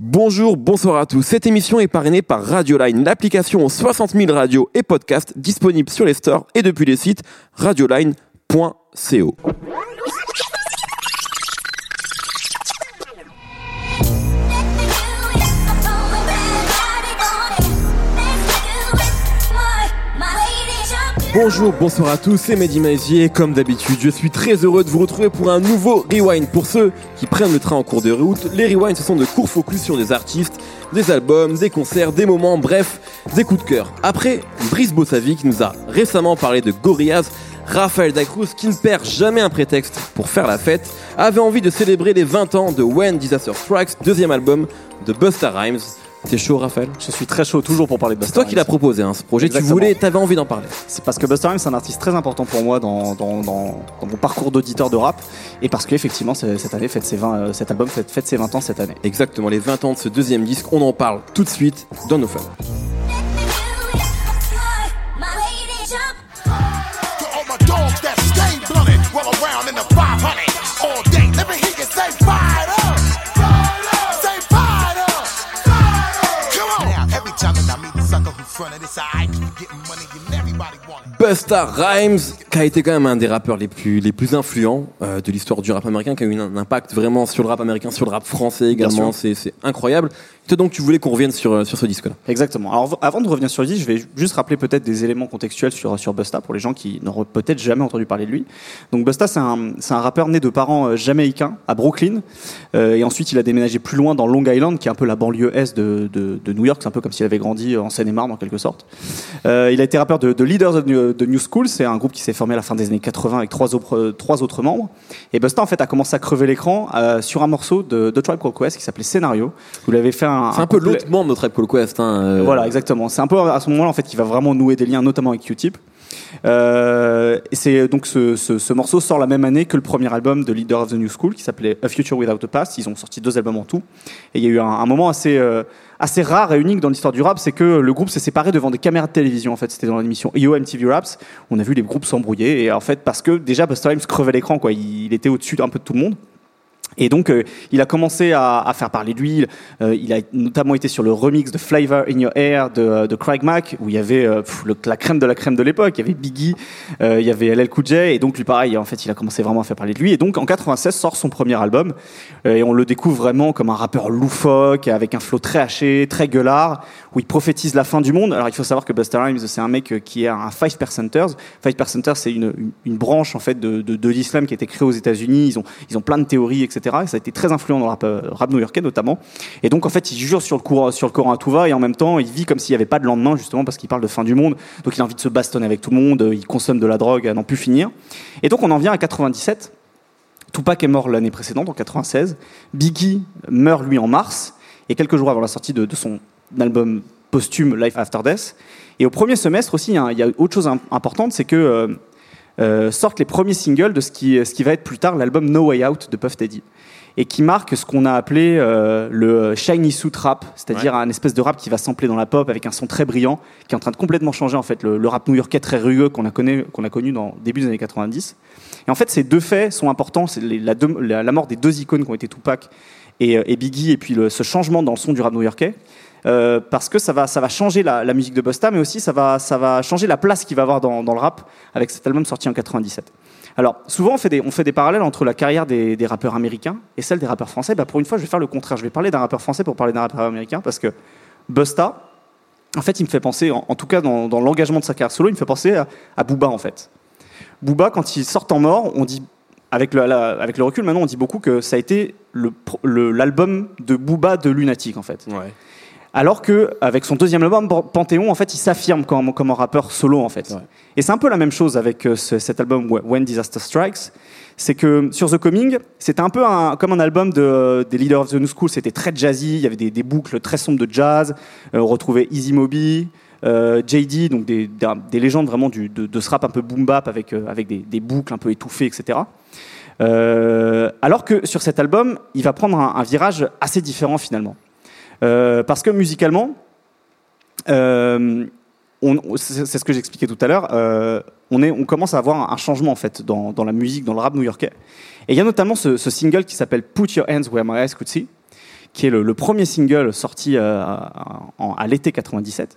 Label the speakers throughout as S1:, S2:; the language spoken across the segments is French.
S1: Bonjour, bonsoir à tous. Cette émission est parrainée par Radioline, l'application aux 60 000 radios et podcasts disponibles sur les stores et depuis les sites radioline.co. Bonjour, bonsoir à tous, c'est Mehdi Maizier. Comme d'habitude, je suis très heureux de vous retrouver pour un nouveau Rewind. Pour ceux qui prennent le train en cours de route, les Rewind, ce sont de courts focus sur des artistes, des albums, des concerts, des moments, bref, des coups de cœur. Après, Brice Bossavi qui nous a récemment parlé de Gorillaz, Raphaël Dacruz, qui ne perd jamais un prétexte pour faire la fête, avait envie de célébrer les 20 ans de When Disaster Strikes, deuxième album de Busta Rhymes. T'es chaud, Raphaël
S2: Je suis très chaud toujours pour parler de
S1: C'est
S2: Busta
S1: toi qui l'as proposé, hein, ce projet.
S2: Exactement.
S1: Tu voulais, t'avais envie d'en parler.
S2: C'est parce que Busta Rhymes c'est un artiste très important pour moi dans, dans, dans- dans mon parcours d'auditeur de rap et parce qu'effectivement c'est- cette année fête ses 20, euh, cet album fête, fête ses 20 ans cette année.
S1: Exactement, les 20 ans de ce deuxième disque, on en parle tout de suite dans nos fans.
S3: To all my dogs that stay blunted, roll around in the 500 all day. Let me hear you say fired everybody want it.
S1: Busta Rhymes, qui a été quand même un des rappeurs les plus, les plus influents euh, de l'histoire du rap américain, qui a eu un, un impact vraiment sur le rap américain, sur le rap français également. C'est incroyable. Et donc, tu voulais qu'on revienne sur, euh, sur ce disque-là.
S2: Exactement. Alors avant de revenir sur le disque, je vais juste rappeler peut-être des éléments contextuels sur, sur Busta pour les gens qui n'auraient peut-être jamais entendu parler de lui. Donc Busta c'est un, un rappeur né de parents euh, jamaïcains à Brooklyn Euh, et ensuite il a déménagé plus loin dans Long Island qui est un peu la banlieue est de, de, de New York, c'est un peu comme s'il avait grandi en Seine-et-Marne en quelque sorte. Euh, il a été rappeur de, de Leaders of New, de New School, c'est un groupe qui s'est formé à la fin des années 80 avec trois autres, trois autres membres. Et Busta en fait a commencé à crever l'écran euh, sur un morceau de, de Tribe Called Quest qui s'appelait Scénario. Vous l'avez fait un,
S1: C'est un peu l'autre membre de Tribe Called Quest. Hein, euh,
S2: voilà, exactement. C'est un peu à ce moment-là en fait qu'il va vraiment nouer des liens, notamment avec Q-Tip. Euh, et c'est donc ce, ce- ce morceau sort la même année que le premier album de Leader of the New School qui s'appelait A Future Without a Past. Ils ont sorti deux albums en tout. Et il y a eu un, un moment assez euh, assez rare et unique dans l'histoire du rap, c'est que le groupe s'est séparé devant des caméras de télévision. En fait, c'était dans l'émission EO MTV Raps. On a vu les groupes s'embrouiller et en fait parce que déjà Busta Rhymes crevait l'écran quoi. Il, il était au-dessus un peu de tout le monde. Et donc, euh, il a commencé à, à faire parler de lui. Euh, il a notamment été sur le remix de Flavor in Your Air de, de Craig Mack, où il y avait euh, la crème de la crème de l'époque. Il y avait Biggie, euh, il y avait LL Cool J. Et donc, lui, pareil, en fait, il a commencé vraiment à faire parler de lui. Et donc, en 96, sort son premier album. Euh, et on le découvre vraiment comme un rappeur loufoque, avec un flow très haché, très gueulard, où il prophétise la fin du monde. Alors, il faut savoir que Busta Rhymes, c'est un mec euh, qui est un Five Percenters. Five Percenters, c'est une, une, une branche, en fait, de, de, l'islam qui a été créée aux États-Unis. Ils ont, ils ont plein de théories, etc. Et ça a été très influent dans le rap, euh, rap new-yorkais, notamment. Et donc, en fait, il jure sur le, courant, sur le Coran à tout va, et en même temps, il vit comme s'il n'y avait pas de lendemain, justement, parce qu'il parle de fin du monde. Donc, il a envie de se bastonner avec tout le monde, euh, il consomme de la drogue à n'en plus finir. Et donc, on en vient à 97. Tupac est mort l'année précédente, en 96. Biggie meurt, lui, en mars. Et quelques jours avant la sortie de son album posthume Life After Death. Et au premier semestre aussi, il y a, il y a autre chose im- importante, c'est que euh, euh, sortent les premiers singles de ce qui, ce qui va être plus tard l'album No Way Out de Puff Daddy. Et qui marque ce qu'on a appelé euh, le shiny suit rap, c'est-à-dire un espèce de rap qui va sampler dans la pop avec un son très brillant, qui est en train de complètement changer en fait le, le rap new-yorkais très rugueux qu'on a connu, qu'on a connu dans le début des années 90. Et en fait, ces deux faits sont importants. C'est les- la, deux- la- la mort des deux icônes qui ont été Tupac et, et Biggie, et puis le- ce changement dans le son du rap new-yorkais. Euh, parce que ça va, changer la, musique de Busta, mais aussi ça va, changer la place qu'il va avoir dans, le rap avec cet album sorti en 97. Alors, souvent, on fait des, on fait des parallèles entre la carrière des, rappeurs américains et celle des rappeurs français. Bah, pour une fois, je vais faire le contraire. Je vais parler d'un rappeur français pour parler d'un rappeur américain parce que Busta, en fait, il me fait penser, en, tout cas dans, l'engagement de sa carrière solo, il me fait penser à, à Booba, en fait. Booba, quand il sort en mort, on dit, avec le, avec le recul maintenant, on dit beaucoup que ça a été l'album de Booba de Lunatic, en fait.
S1: Ouais.
S2: Alors que avec son deuxième album Pan- Panthéon, en fait, il s'affirme comme, comme un rappeur solo en fait.
S1: Ouais.
S2: Et c'est un peu la même chose avec euh, ce- cet album When Disaster Strikes. C'est que sur The Coming, c'était un peu un- comme un album de, des Leaders of the New School. C'était très jazzy, il y avait des, des boucles très sombres de jazz. Euh, on retrouvait Easy Moby, euh, JD, donc des, des- des légendes vraiment du, de, de ce rap un peu boom bap avec, euh, avec des, des boucles un peu étouffées, etc. Euh, alors que sur cet album, il va prendre un, un virage assez différent finalement. Euh, parce que musicalement, euh, c'est ce que j'expliquais tout à l'heure, euh, on, commence à avoir un changement en fait dans, la musique, dans le rap new-yorkais. Et il y a notamment ce, single qui s'appelle Put Your Hands Where My Eyes Could See, qui est le, premier single sorti à l'été 97,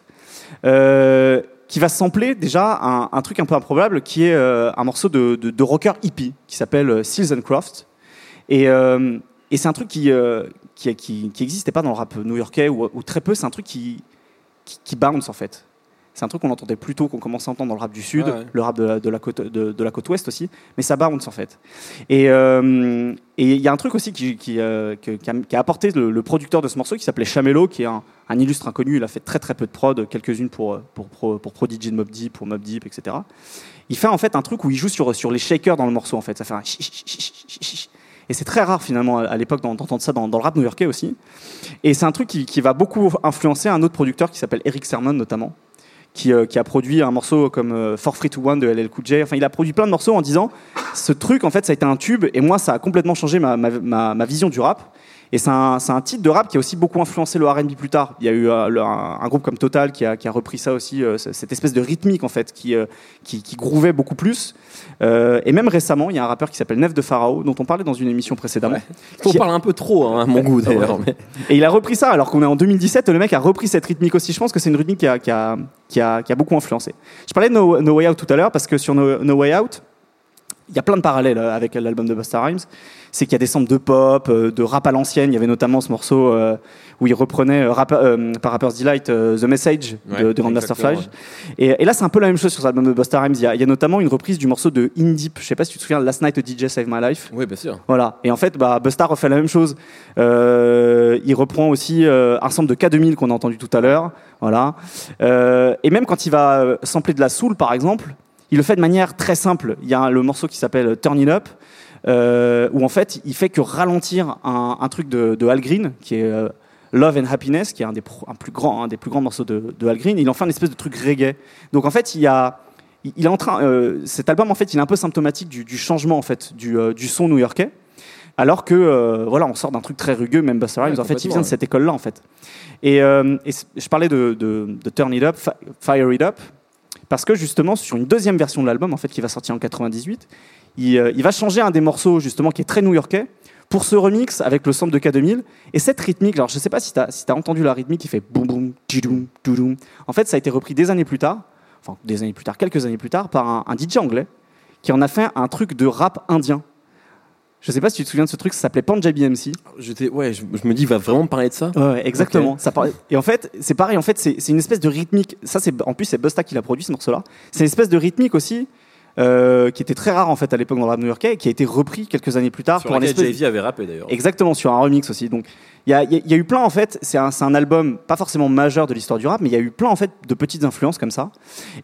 S2: euh, qui va sampler déjà un, truc un peu improbable, qui est un morceau de, rocker hippie qui s'appelle Seals and Croft. Et, c'est un truc qui qui qui qui existait pas dans le rap new-yorkais ou, ou très peu. C'est un truc qui, qui qui bounce en fait. C'est un truc qu'on entendait plus tôt, qu'on commençait à entendre dans le rap du sud,
S1: Ouais, ouais.
S2: le rap de la, de la côte de, de la côte ouest aussi, mais ça bounce en fait. Et euh, et il y a un truc aussi qui qui, euh, qui a, apporté le, le producteur de ce morceau qui s'appelait Chamelo, qui est un, un illustre inconnu. Il a fait très très peu de prod, quelques-unes pour pour pour, pour Prodigy de Mob Deep, pour Mob Deep, etc. Il fait en fait un truc où il joue sur sur les shakers dans le morceau en fait. Ça fait un et c'est très rare finalement à l'époque d'en- d'entendre ça dans, le rap new-yorkais aussi. Et c'est un truc qui, va beaucoup influencer un autre producteur qui s'appelle Eric Sermon notamment, qui, euh, qui a produit un morceau comme euh, For Free to One de LL Cool J. Enfin, il a produit plein de morceaux en disant ce truc en fait ça a été un tube et moi ça a complètement changé ma, ma, ma vision du rap. Et c'est un, un titre de rap qui a aussi beaucoup influencé le R&B plus tard. Il y a eu euh, un, un groupe comme Total qui a, qui a repris ça aussi, euh, cette espèce de rythmique en fait qui, euh, qui, qui groovait beaucoup plus. Euh, et même récemment, il y a un rappeur qui s'appelle Nef de Pharaoh, dont on parlait dans une émission précédemment.
S1: On
S2: Qui-
S1: parle un peu trop, hein, à mon goût d'ailleurs. mais-
S2: Et il a repris ça alors qu'on est en 2017. Le mec a repris cette rythmique aussi. Je pense que c'est une rythmique qui a, qui, a, qui, a, qui a beaucoup influencé. Je parlais de No, No Way Out tout à l'heure parce que sur No, No Way Out, il y a plein de parallèles euh, avec l'album de Busta Rhymes. C'est qu'il y a des samples de pop, euh, de rap à l'ancienne. Il y avait notamment ce morceau euh, où il reprenait rap- euh, par Rapper's Delight The Message de,
S1: Ouais,
S2: de Grandmaster
S1: exactement,
S2: Flash. Et, et là, c'est un peu la même chose sur cet album de Busta Rhymes. Il y, a, il y a notamment une reprise du morceau de In Deep. Je sais pas si tu te souviens, Last Night a DJ Save My Life.
S1: Oui, bien sûr.
S2: Voilà. Et en fait, bah, Busta refait la même chose. Euh, il reprend aussi euh, un sample de K2000 qu'on a entendu tout à l'heure. Voilà. Et même quand il va sampler de la soul, par exemple, il le fait de manière très simple. Il y a le morceau qui s'appelle Turn It Up, euh, où en fait, il fait que ralentir un, un truc de, de Al Green, qui est euh, Love and Happiness, qui est un des, un plus grands, un des plus grands morceaux de, de Al Green. Il en fait une espèce de truc reggae. Donc en fait, il y a il est en train, euh, cet album en fait, il est un peu symptomatique du, du changement en fait du, euh, du son new-yorkais, alors que euh, voilà, on sort d'un truc très rugueux, même Busta Rhymes,
S1: Ouais,
S2: en fait, il vient de cette école-là en fait. Et, je parlais de, de, de Turn It Up, Fi- Fire It Up, parce que justement sur une deuxième version de l'album en fait qui va sortir en 98, il, euh, il va changer un des morceaux justement qui est très new-yorkais pour ce remix avec le sample de K2000 et cette rythmique. Alors je sais pas si tu as, entendu la rythmique qui fait boum boum tidoum toudoum. En fait, ça a été repris des années plus tard, enfin des années plus tard, quelques années plus tard, par un DJ anglais qui en a fait un truc de rap indien. Je sais pas si tu te souviens de ce truc, ça s'appelait Punjabi MC.
S1: J'étais, ouais, je, je me dis, il va vraiment parler de ça.
S2: Ouais, exactement. Ça paraît- Et en fait, c'est pareil. En fait, c'est c'est une espèce de rythmique. Ça, c'est en plus c'est Busta qui l'a produit ce morceau-là. C'est une espèce de rythmique aussi euh, qui était très rare en fait à l'époque dans le rap new-yorkais et qui a été repris quelques années plus tard
S1: Sur
S2: pour un espèce.
S1: Jay-Z avait rappé d'ailleurs.
S2: Exactement sur un remix aussi. Donc il y a, il y a- il y a eu plein en fait. C'est un, album pas forcément majeur de l'histoire du rap, mais il y a eu plein en fait de petites influences comme ça.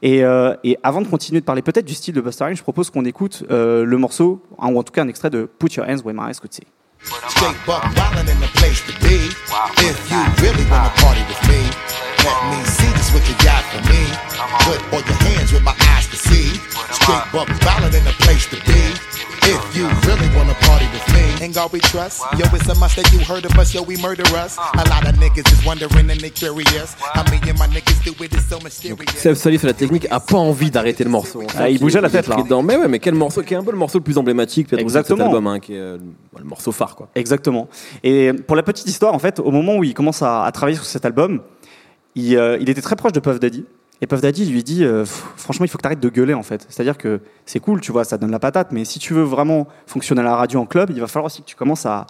S2: Et, euh, et avant de continuer de parler peut-être du style de Busta Rhymes, je propose qu'on écoute euh, le morceau, ou en tout cas un extrait de Put Your Hands Where My Eyes Could See.
S3: Straight buck wildin' in the place to be. If you really wanna party with me, let me see just what you got for me. Put all your hands with my eyes to see. Straight buck wildin' in the place to be. If you really wanna party with me, ain't God we trust. Yo, it's a must that you heard of us, yo, we murder us. A lot of niggas is wondering and they curious. How me and my niggas do it is so mysterious.
S1: Seb Salif et la technique a pas envie d'arrêter le morceau.
S2: Ah, il bougeait la tête, là.
S1: Mais ouais, mais quel morceau qui est un peu le morceau le plus emblématique peut-être de cet
S2: Exactement.
S1: album, hein, qui est euh, le morceau phare quoi.
S2: Exactement. Et pour la petite histoire, en fait, au moment où il commence à, à travailler sur cet album, il, euh, il était très proche de Puff Daddy. Et Puff Daddy lui dit, euh, franchement, il faut que tu arrêtes de gueuler, en fait. C'est-à-dire que c'est cool, tu vois, ça donne la patate, mais si tu veux vraiment fonctionner à la radio en club, il va falloir aussi que tu commences à,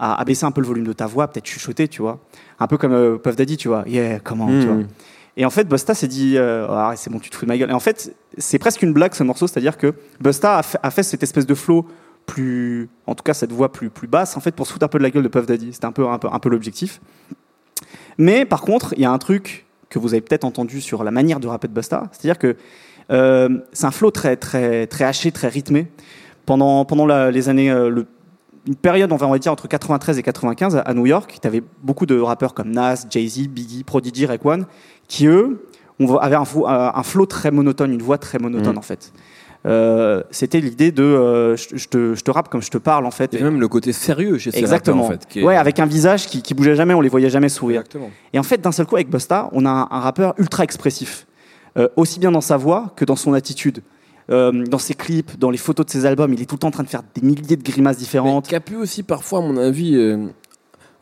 S2: à, à baisser un peu le volume de ta voix, peut-être chuchoter, tu vois. Un peu comme euh, Puff Daddy, tu vois. Yeah, comment, tu
S1: Mm.
S2: vois. Et en fait, Busta s'est dit, euh, Ah, c'est bon, tu te fous de ma gueule. Et en fait, c'est presque une blague ce morceau, c'est-à-dire que Busta a fait, a fait cette espèce de flow plus, en tout cas cette voix plus, plus basse, en fait, pour se foutre un peu de la gueule de Puff Daddy. C'était un peu, un peu, un peu l'objectif. Mais par contre, il y a un truc que vous avez peut-être entendu sur la manière de rapper de Busta, c'est-à-dire que euh, c'est un flow très, très, très haché, très rythmé. Pendant, pendant la- les années, euh, le- une période, on va, on va dire, entre 93 et 95 à- à New York, tu avais beaucoup de rappeurs comme Nas, Jay-Z, Biggie, Prodigy, Raekwon, qui eux on va- avaient un, flow très monotone, une voix très monotone
S1: Mhm.
S2: en fait. Euh, C'était l'idée de euh, je, je te, je te rappe comme je te parle en fait.
S1: Et même le côté sérieux chez ces
S2: Exactement.
S1: rappeurs, en fait. qui est-
S2: Ouais, avec un visage qui, qui bougeait jamais, on les voyait jamais sourire.
S1: Exactement.
S2: Et en fait, d'un seul coup, avec Busta, on a un, un rappeur ultra expressif, Euh, aussi bien dans sa voix que dans son attitude. Dans ses clips, dans les photos de ses albums, il est tout le temps en train de faire des milliers de grimaces
S1: Mais
S2: différentes.
S1: qui a pu aussi parfois, à mon avis,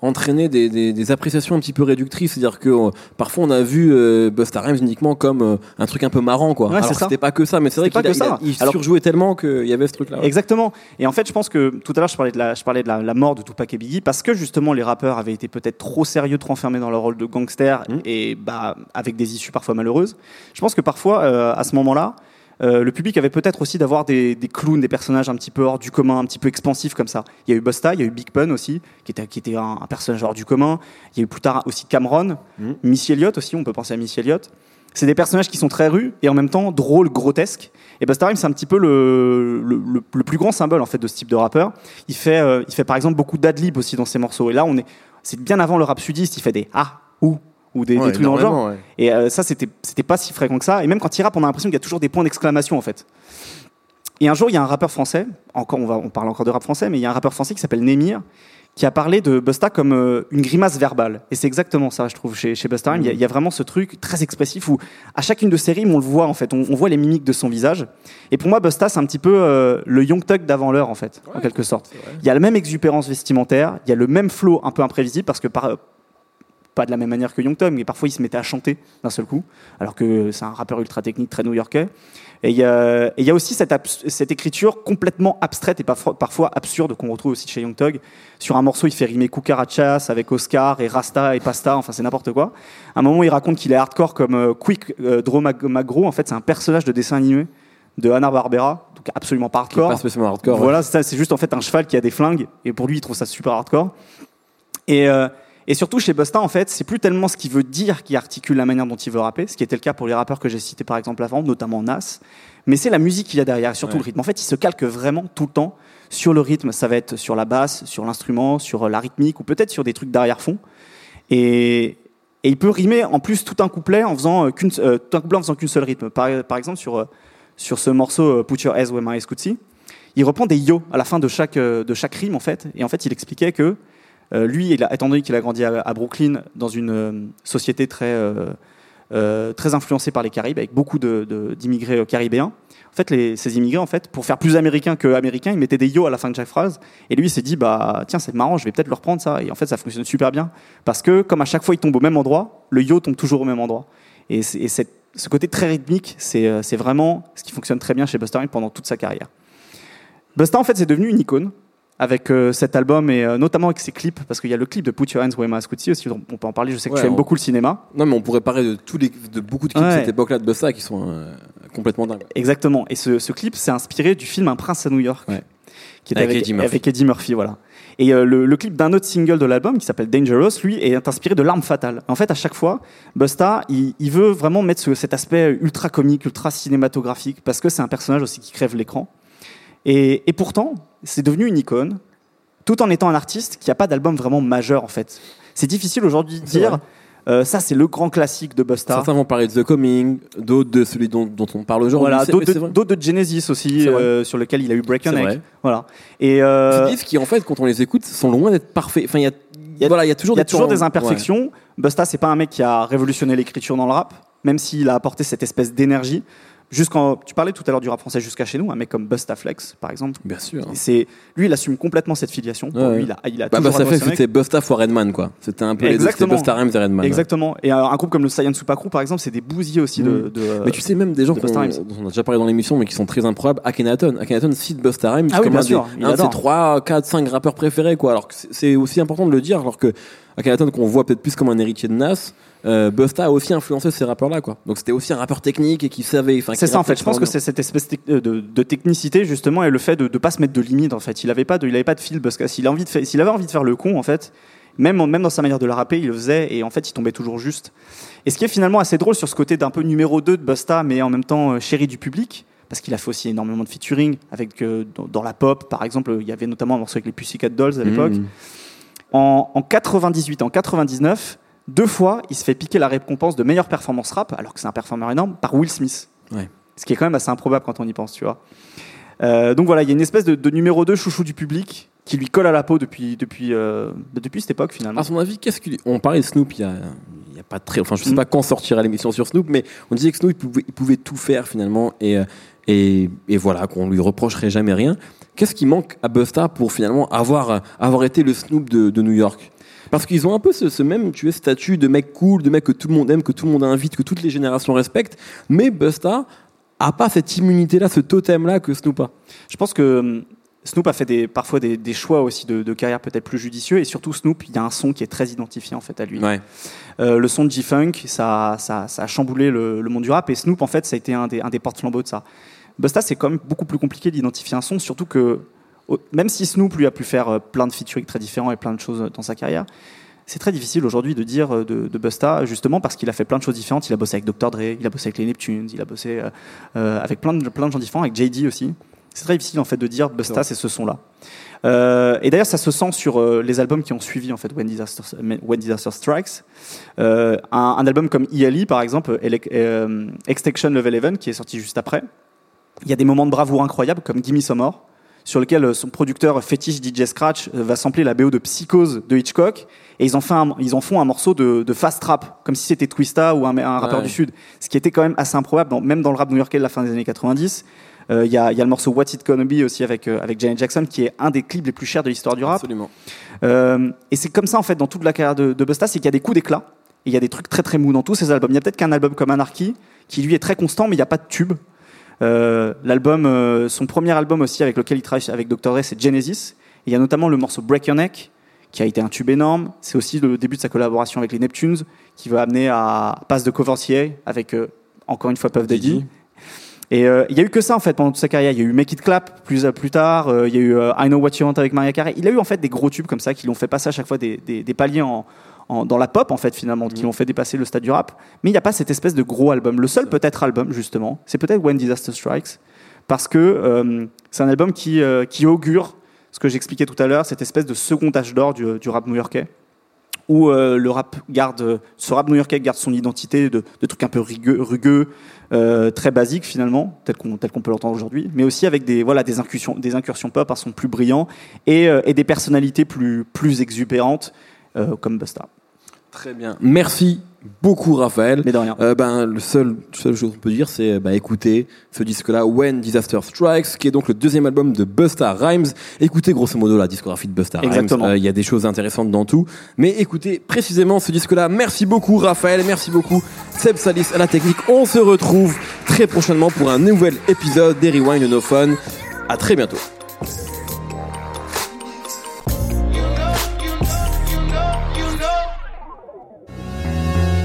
S1: entraîner des, des, des appréciations un petit peu réductrices. C'est-à-dire que euh, parfois on a vu euh, Busta Rhymes uniquement comme euh, un truc un peu marrant, quoi.
S2: Ouais,
S1: Alors c'était pas que ça, mais c'est vrai qu'il il, a-
S2: ça.
S1: il
S2: Alors-
S1: surjouait tellement qu'il y avait ce truc-là. ouais.
S2: Exactement. Et en fait, je pense que tout à l'heure, je parlais de la, je parlais de la, la mort de Tupac et Biggie parce que justement les rappeurs avaient été peut-être trop sérieux, trop enfermés dans leur rôle de gangster
S1: Mhm.
S2: et bah avec des issues parfois malheureuses. Je pense que parfois, euh, à ce moment-là, euh, le public avait peut-être aussi d'avoir des, des clowns, des personnages un petit peu hors du commun, un petit peu expansifs comme ça. Il y a eu Busta, il y a eu Big Pun aussi, qui était, qui était un, un personnage hors du commun. Il y a eu plus tard aussi Cameron,
S1: Mhm.
S2: Missy Elliott aussi, on peut penser à Missy Elliott. C'est des personnages qui sont très rues et en même temps drôles, grotesques. Et Busta Rhymes, c'est un petit peu le, le, le- le plus grand symbole en fait de ce type de rappeur. Il fait, euh, il fait par exemple beaucoup d'adlib aussi dans ses morceaux. Et là, on est, c'est bien avant le rap sudiste. Il fait des ah ou ou des,
S1: Ouais,
S2: des trucs dans le genre.
S1: ouais.
S2: Et euh, ça, c'était, c'était pas si fréquent que ça. Et même quand il rappe, on a l'impression qu'il y a toujours des points d'exclamation en fait. Et un jour, il y a un rappeur français. Encore, on va, on parle encore de rap français, mais il y a un rappeur français qui s'appelle Némir qui a parlé de Busta comme euh, une grimace verbale. Et c'est exactement ça, je trouve, chez, chez Busta Rhymes. Il y a- il y, a vraiment ce truc très expressif où, à chacune de ses rimes, on le voit, en fait. On, on voit les mimiques de son visage. Et pour moi, Busta, c'est un petit peu euh, le Young Thug d'avant l'heure, en fait, en quelque sorte. Il y a la même exubérance vestimentaire, il y a le même flow un peu imprévisible, parce que par, pas de la même manière que Young Thug, mais parfois il se mettait à chanter d'un seul coup, alors que c'est un rappeur ultra technique, très new-yorkais. Et il y a, aussi cette, écriture complètement abstraite et parfois, parfois absurde qu'on retrouve aussi chez Young Thug. Sur un morceau, il fait rimer Cucarachas avec Oscar et Rasta et Pasta, enfin c'est n'importe quoi. À un moment, il raconte qu'il est hardcore comme euh, Quick euh, Draw Mag- Magro. En fait, c'est un personnage de dessin animé de Hanna-Barbera, donc absolument pas hardcore.
S1: pas spécialement hardcore.
S2: Voilà, c'est juste en fait un cheval qui a des flingues et pour lui il trouve ça super hardcore. Et, euh, et surtout chez Busta en fait, c'est plus tellement ce qu'il veut dire qui articule la manière dont il veut rapper, ce qui était le cas pour les rappeurs que j'ai cités par exemple avant, notamment Nas, mais c'est la musique qu'il y a derrière, surtout
S1: Ouais.
S2: le rythme. En fait, il se calque vraiment tout le temps sur le rythme, ça va être sur la basse, sur l'instrument, sur euh, la rythmique ou peut-être sur des trucs d'arrière-fond. Et, et il peut rimer en plus tout un couplet en faisant euh, qu'une euh, tout un couplet en faisant qu'une seule rythme. Par, par exemple sur euh, sur ce morceau euh, Put Your Eyes Where My Eyes Could See, il reprend des yo à la fin de chaque, de chaque rime en fait. Et en fait, il expliquait que euh, lui, il a, étant donné qu'il a grandi à, Brooklyn dans une euh, société très, euh, très influencée par les Caraïbes, avec beaucoup d'immigrés caribéens. En fait, ces immigrés, en fait, pour faire plus américain que américain, ils mettaient des yo à la fin de chaque phrase. Et lui, il s'est dit, bah tiens, c'est marrant, je vais peut-être le reprendre ça. Et en fait, ça fonctionne super bien parce que comme à chaque fois il tombe au même endroit, le yo tombe toujours au même endroit. Et, ce côté très rythmique, c'est vraiment ce qui fonctionne très bien chez Busta Rhymes pendant toute sa carrière. Busta, en fait, c'est devenu une icône avec euh, cet album et euh, notamment avec ses clips, parce qu'il y a le clip de Put Your Hands Where My See aussi, on on peut en parler. Je sais que
S1: Ouais,
S2: tu aimes beaucoup le cinéma.
S1: Non, mais on pourrait parler de, tous les, de beaucoup de clips de
S2: Ouais.
S1: cette époque-là de Busta qui sont euh, complètement dingues.
S2: Exactement. Et ce, ce clip, c'est inspiré du film Un prince à New York,
S1: Ouais.
S2: qui est
S1: Avec
S2: avec,
S1: Eddie Murphy.
S2: avec Eddie Murphy, voilà. Et euh, le, le clip d'un autre single de l'album qui s'appelle Dangerous, lui, est inspiré de L'arme fatale. En fait, à chaque fois, Busta, il, il veut vraiment mettre ce- cet aspect ultra comique, ultra cinématographique, parce que c'est un personnage aussi qui crève l'écran. Et, et pourtant, c'est devenu une icône, tout en étant un artiste qui n'a pas d'album vraiment majeur, en fait. C'est difficile aujourd'hui de dire, euh, ça c'est le grand classique de Busta.
S1: Certains vont parler de The Coming, d'autres de celui dont, dont on parle aujourd'hui.
S2: Voilà, d'autres de, Genesis aussi, euh, sur lequel il a eu Break Your Neck. Voilà. Et euh,
S1: disques qui, en fait, quand on les écoute, sont loin d'être parfaits. Enfin, il y a,
S2: y a-
S1: voilà, il y a toujours
S2: y a
S1: des
S2: toujours des imperfections. Busta, c'est pas un mec qui a révolutionné l'écriture dans le rap, même s'il a apporté cette espèce d'énergie. Jusqu'en, tu parlais tout à l'heure du rap français jusqu'à chez nous, un mec comme Busta Flex, par exemple.
S1: Bien sûr.
S2: C'est lui, il assume complètement cette filiation. Pour
S1: Ouais.
S2: lui, il a, il a
S1: Bah,
S2: toujours
S1: Busta
S2: adoré
S1: Flex,
S2: ce mec.
S1: c'était Busta for Redman, quoi. C'était un peu les deux,
S2: Exactement.
S1: Busta Rhymes et Redman. ouais.
S2: Exactement. Et euh, un groupe comme le Science Super Crew, par exemple, c'est des bousiers aussi de,
S1: Mm.
S2: de-
S1: Mais tu sais, même des gens
S2: de Rhymes.
S1: dont on a déjà parlé dans l'émission, mais qui sont très improbables, Akhenaton. Akhenaton cite Busta Rhymes
S2: Ah oui,
S1: comme un,
S2: sûr,
S1: des,
S2: il
S1: un de ses
S2: adore.
S1: 3, 4, 5 rappeurs préférés, quoi. Alors c'est aussi important de le dire, alors que Akhenaton, qu'on voit peut-être plus comme un héritier de Nas, euh, Busta a aussi influencé ces rappeurs-là, quoi. Donc c'était aussi un rappeur technique et qui savait.
S2: C'est ça en fait. Je pense que c'est cette espèce de, de technicité justement et le fait de ne pas se mettre de limite en fait. Il avait pas de, il avait pas de fil parce que s'il envie de faire- s'il avait envie de faire le con en fait, même même dans sa manière de la rapper, il le faisait et en fait il tombait toujours juste. Et ce qui est finalement assez drôle sur ce côté d'un peu numéro 2 de Busta, mais en même temps euh, chéri du public. Parce qu'il a fait aussi énormément de featuring avec euh, dans, dans la pop, par exemple, il y avait notamment un morceau avec les Pussycat Dolls à l'époque.
S1: Mmh.
S2: En, en 98, en 99, deux fois, il se fait piquer la récompense de meilleure performance rap, alors que c'est un performeur énorme, par Will Smith.
S1: Ouais.
S2: Ce qui est quand même assez improbable quand on y pense, tu vois. Euh, donc voilà, il y a une espèce de, de numéro 2 chouchou du public qui lui colle à la peau depuis, depuis, euh, depuis cette époque finalement.
S1: À son avis, qu'est-ce qu'il. On parlait de Snoop il y a, il y a pas très. Enfin, je sais
S2: Mm.
S1: pas quand sortira l'émission sur Snoop, mais on disait que Snoop il pouvait, il pouvait tout faire finalement et, euh, et, et voilà, qu'on lui reprocherait jamais rien. Qu'est-ce qui manque à Busta pour finalement avoir, avoir été le Snoop de, de New York? Parce qu'ils ont un peu ce, ce même tu statut de mec cool, de mec que tout le monde aime, que tout le monde invite, que toutes les générations respectent. Mais Busta a pas cette immunité-là, ce totem-là que Snoop a.
S2: Je pense que hum, Snoop a fait des, parfois des, des choix aussi de, de carrière peut-être plus judicieux et surtout Snoop, il y a un son qui est très identifié en fait à lui.
S1: Ouais.
S2: Euh, le son de G-Funk, ça, ça, ça a chamboulé le, le monde du rap et Snoop en fait ça a été un des, un des porte-flambeaux de ça. Busta c'est quand même beaucoup plus compliqué d'identifier un son, surtout que même si Snoop lui a pu faire euh, plein de featuring très différents et plein de choses dans sa carrière, c'est très difficile aujourd'hui de dire euh, de, de Busta justement parce qu'il a fait plein de choses différentes. Il a bossé avec Dr. Dre, il a bossé avec les Neptunes, il a bossé euh, euh, avec plein de, plein de gens différents, avec JD aussi. C'est très difficile en fait de dire Busta c'est ce son-là. Euh, et d'ailleurs ça se sent sur euh, les albums qui ont suivi en fait When Disaster, When Disaster Strikes. Euh, un, un album comme E.L.E. par exemple, euh, Extinction Level 11 qui est sorti juste après. Il y a des moments de bravoure incroyables comme Gimme Some More sur lequel euh, son producteur fétiche DJ Scratch euh, va sampler la BO de Psychose de Hitchcock et ils en, fait un- ils en font un morceau de, de fast rap comme si c'était Twista ou un, un rappeur
S1: Ouais.
S2: du sud ce qui était quand même assez improbable dans- même dans le rap new-yorkais de la fin des années 90 Euh, il y, a, y a le morceau What's It Gonna Be aussi avec, euh, avec Janet Jackson qui est un des clips les plus chers de l'histoire du rap
S1: Absolument.
S2: euh, et c'est comme ça en fait dans toute la carrière de, de Busta, c'est qu'il y a des coups d'éclat et il y a des trucs très très mous dans tous ces albums. Il y a peut-être qu'un album comme Anarchy qui lui est très constant, mais il n'y a pas de tube. Euh, L'album, euh, son premier album aussi avec lequel il travaille avec Dr Dre, c'est Genesis. Il y a notamment le morceau Break Your Neck qui a été un tube énorme. C'est aussi le début de sa collaboration avec les Neptunes qui va amener à Pass de Covercier avec euh, encore une fois Puff Daddy. Et euh, il y a eu que ça en fait pendant toute sa carrière. Il y a eu Make It Clap plus plus tard. euh, il y a eu euh, I Know What You Want avec Maria Carey. Il a eu en fait des gros tubes comme ça qui l'ont fait passer à chaque fois des, des, des paliers en, en- dans la pop en fait finalement, qui l'ont fait dépasser le stade du rap. Mais il n'y a pas cette espèce de gros album. Le seul peut-être album justement, c'est peut-être When Disaster Strikes, parce que euh, c'est un album qui euh, qui augure ce que j'expliquais tout à l'heure, cette espèce de second âge d'or du, du rap new-yorkais où euh, le rap garde, ce rap new-yorkais garde son identité de, de trucs un peu rugueux, rugueux euh, très basiques finalement, tel qu'on tel qu'on peut l'entendre aujourd'hui, mais aussi avec des voilà des incursions, des incursions pop à son plus brillant et, euh, et des personnalités plus plus exubérantes comme Busta.
S1: Très bien. Merci beaucoup, Raphaël.
S2: Mais de rien.
S1: Euh, ben, le seul, seule chose qu'on peut dire, c'est bah, écoutez ce disque-là, When Disaster Strikes, qui est donc le deuxième album de Busta Rhymes. Écoutez grosso modo la discographie de Busta
S2: Exactement.
S1: Rhymes. Euh, Il y a des choses intéressantes dans tout. Mais écoutez précisément ce disque-là. Merci beaucoup, Raphaël. Merci beaucoup, Seb Salis à la technique. On se retrouve très prochainement pour un nouvel épisode des Rewind No Fun. À très bientôt.